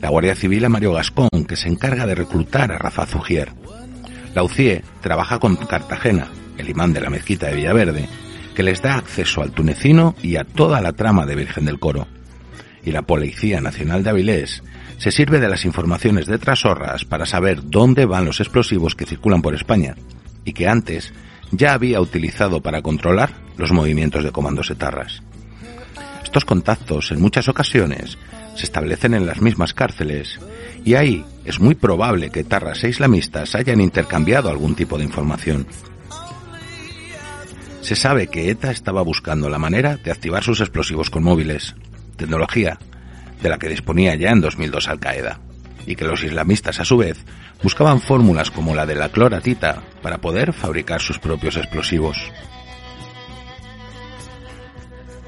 La Guardia Civil a Mario Gascón, que se encarga de reclutar a Rafa Zugier. La trabaja con Cartagena, el imán de la mezquita de Villaverde, que les da acceso al tunecino y a toda la trama de Virgen del Coro. Y la Policía Nacional de Avilés se sirve de las informaciones de Trasorras para saber dónde van los explosivos que circulan por España y que antes ya había utilizado para controlar los movimientos de comandos etarras. Estos contactos en muchas ocasiones se establecen en las mismas cárceles y ahí es muy probable que etarras e islamistas hayan intercambiado algún tipo de información. Se sabe que ETA estaba buscando la manera de activar sus explosivos con móviles, tecnología de la que disponía ya en 2002 Al Qaeda, y que los islamistas a su vez buscaban fórmulas como la de la cloratita para poder fabricar sus propios explosivos.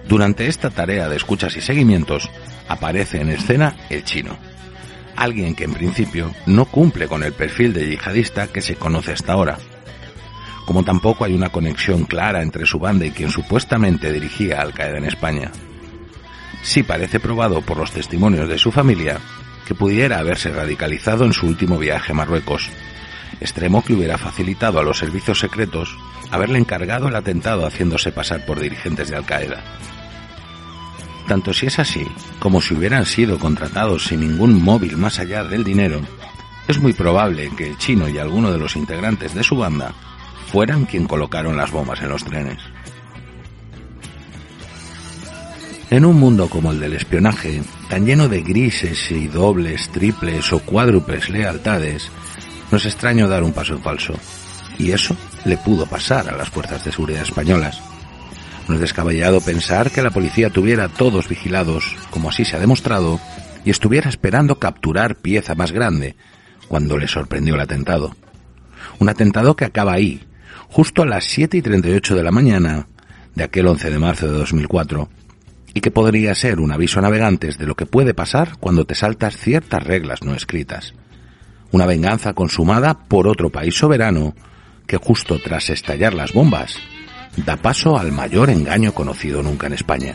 Durante esta tarea de escuchas y seguimientos aparece en escena el chino, alguien que en principio no cumple con el perfil de yihadista que se conoce hasta ahora, como tampoco hay una conexión clara entre su banda y quien supuestamente dirigía Al Qaeda en España. Sí parece probado por los testimonios de su familia que pudiera haberse radicalizado en su último viaje a Marruecos, extremo que hubiera facilitado a los servicios secretos haberle encargado el atentado haciéndose pasar por dirigentes de Al Qaeda. Tanto si es así, como si hubieran sido contratados sin ningún móvil más allá del dinero, es muy probable que el chino y alguno de los integrantes de su banda fueran quien colocaron las bombas en los trenes. En un mundo como el del espionaje, tan lleno de grises y dobles, triples o cuádruples lealtades, no es extraño dar un paso en falso. Y eso le pudo pasar a las fuerzas de seguridad españolas. No es descabellado pensar que la policía tuviera a todos vigilados, como así se ha demostrado, y estuviera esperando capturar pieza más grande, cuando le sorprendió el atentado. Un atentado que acaba ahí, justo a las 7 y 38 de la mañana de aquel 11 de marzo de 2004, y que podría ser un aviso a navegantes de lo que puede pasar cuando te saltas ciertas reglas no escritas. Una venganza consumada por otro país soberano que justo tras estallar las bombas da paso al mayor engaño conocido nunca en España.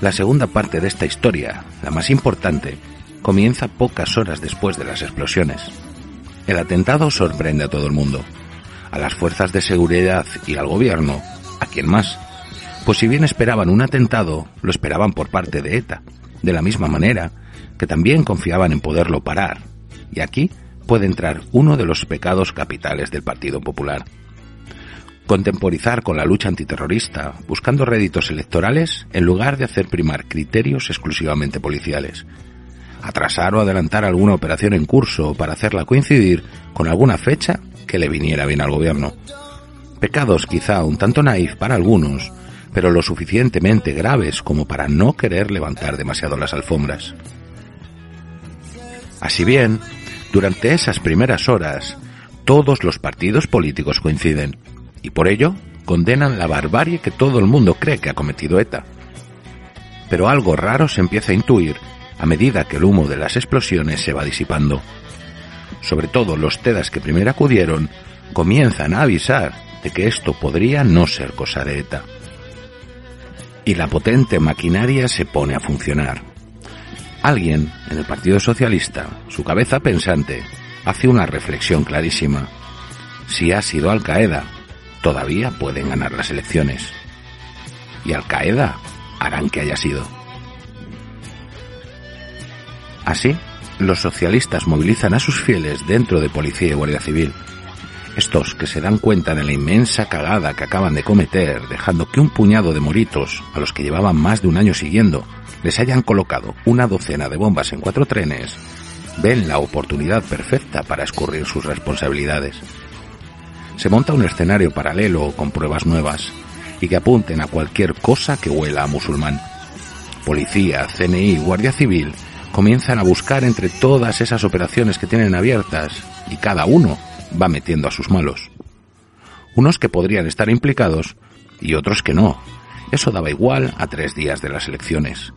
La segunda parte de esta historia, la más importante, comienza pocas horas después de las explosiones. El atentado sorprende a todo el mundo, a las fuerzas de seguridad y al gobierno, a quien más. Pues si bien esperaban un atentado, lo esperaban por parte de ETA, de la misma manera que también confiaban en poderlo parar. Y aquí puede entrar uno de los pecados capitales del Partido Popular. Contemporizar con la lucha antiterrorista, buscando réditos electorales en lugar de hacer primar criterios exclusivamente policiales. atrasar o adelantar alguna operación en curso para hacerla coincidir con alguna fecha que le viniera bien al gobierno. Pecados quizá un tanto naif para algunos, pero lo suficientemente graves como para no querer levantar demasiado las alfombras. Así bien, durante esas primeras horas, todos los partidos políticos coinciden, y por ello condenan la barbarie que todo el mundo cree que ha cometido ETA. Pero algo raro se empieza a intuir a medida que el humo de las explosiones se va disipando. Sobre todo los TEDAS que primero acudieron comienzan a avisar de que esto podría no ser cosa de ETA. Y la potente maquinaria se pone a funcionar. Alguien en el Partido Socialista, su cabeza pensante, hace una reflexión clarísima. Si ha sido Al Qaeda, todavía pueden ganar las elecciones. Y Al Qaeda harán que haya sido. Así, los socialistas movilizan a sus fieles dentro de Policía y Guardia Civil. Estos que se dan cuenta de la inmensa cagada que acaban de cometer, dejando que un puñado de moritos, a los que llevaban más de un año siguiendo, les hayan colocado una docena de bombas en cuatro trenes, ven la oportunidad perfecta para escurrir sus responsabilidades. Se monta un escenario paralelo con pruebas nuevas y que apunten a cualquier cosa que huela a musulmán. Policía, CNI, Guardia Civil comienzan a buscar entre todas esas operaciones que tienen abiertas y cada uno va metiendo a sus malos. Unos que podrían estar implicados y otros que no. Eso daba igual a tres días de las elecciones.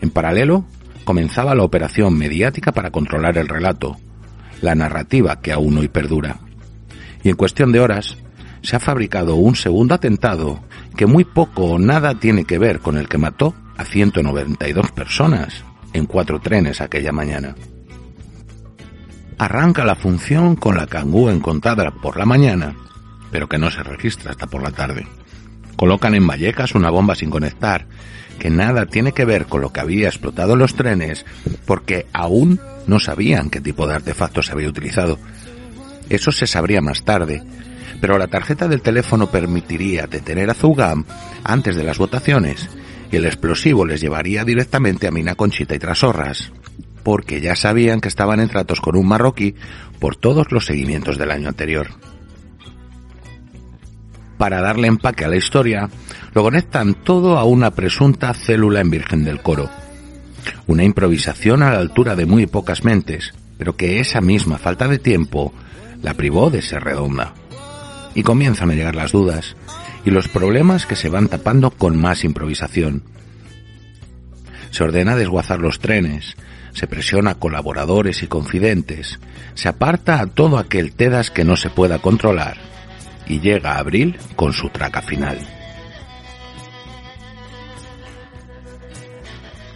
En paralelo, comenzaba la operación mediática para controlar el relato, la narrativa que aún hoy perdura. Y en cuestión de horas, se ha fabricado un segundo atentado que muy poco o nada tiene que ver con el que mató a 192 personas en cuatro trenes aquella mañana. Arranca la función con la cangú encontrada por la mañana, pero que no se registra hasta por la tarde. Colocan en Vallecas una bomba sin conectar, que nada tiene que ver con lo que había explotado los trenes, porque aún no sabían qué tipo de artefacto se había utilizado. Eso se sabría más tarde, pero la tarjeta del teléfono permitiría detener a Zugam antes de las votaciones y el explosivo les llevaría directamente a Mina Conchita y Trasorras, porque ya sabían que estaban en tratos con un marroquí por todos los seguimientos del año anterior. Para darle empaque a la historia, lo conectan todo a una presunta célula en Virgen del Coro. Una improvisación a la altura de muy pocas mentes, pero que esa misma falta de tiempo la privó de ser redonda. Y comienzan a llegar las dudas y los problemas que se van tapando con más improvisación. Se ordena desguazar los trenes, se presiona a colaboradores y confidentes, se aparta a todo aquel TEDAS que no se pueda controlar y llega abril con su traca final.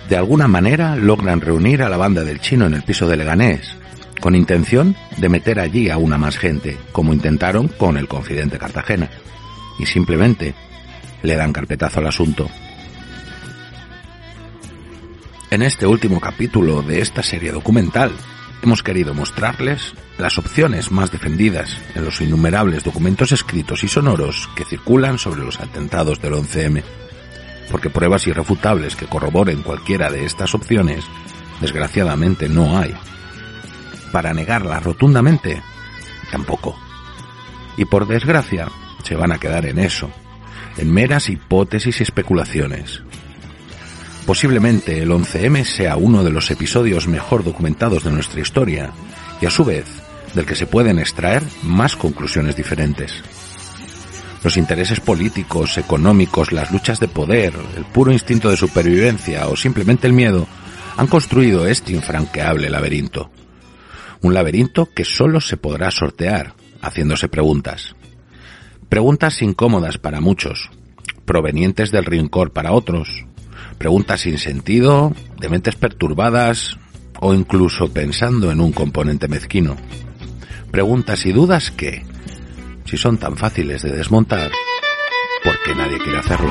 De alguna manera logran reunir a la banda del chino en el piso de Leganés, con intención de meter allí a una más gente, como intentaron con el confidente Cartagena, y simplemente le dan carpetazo al asunto. En este último capítulo de esta serie documental, hemos querido mostrarles las opciones más defendidas en los innumerables documentos escritos y sonoros que circulan sobre los atentados del 11M, porque pruebas irrefutables que corroboren cualquiera de estas opciones, desgraciadamente no hay. Para negarlas rotundamente, tampoco. Y por desgracia, se van a quedar en eso, en meras hipótesis y especulaciones, Posiblemente el 11M sea uno de los episodios mejor documentados de nuestra historia y a su vez del que se pueden extraer más conclusiones diferentes. Los intereses políticos, económicos, las luchas de poder, el puro instinto de supervivencia o simplemente el miedo han construido este infranqueable laberinto. Un laberinto que solo se podrá sortear haciéndose preguntas. Preguntas incómodas para muchos, provenientes del rincor para otros, preguntas sin sentido, de mentes perturbadas o incluso pensando en un componente mezquino. Preguntas y dudas que, si son tan fáciles de desmontar, ¿por qué nadie quiere hacerlo?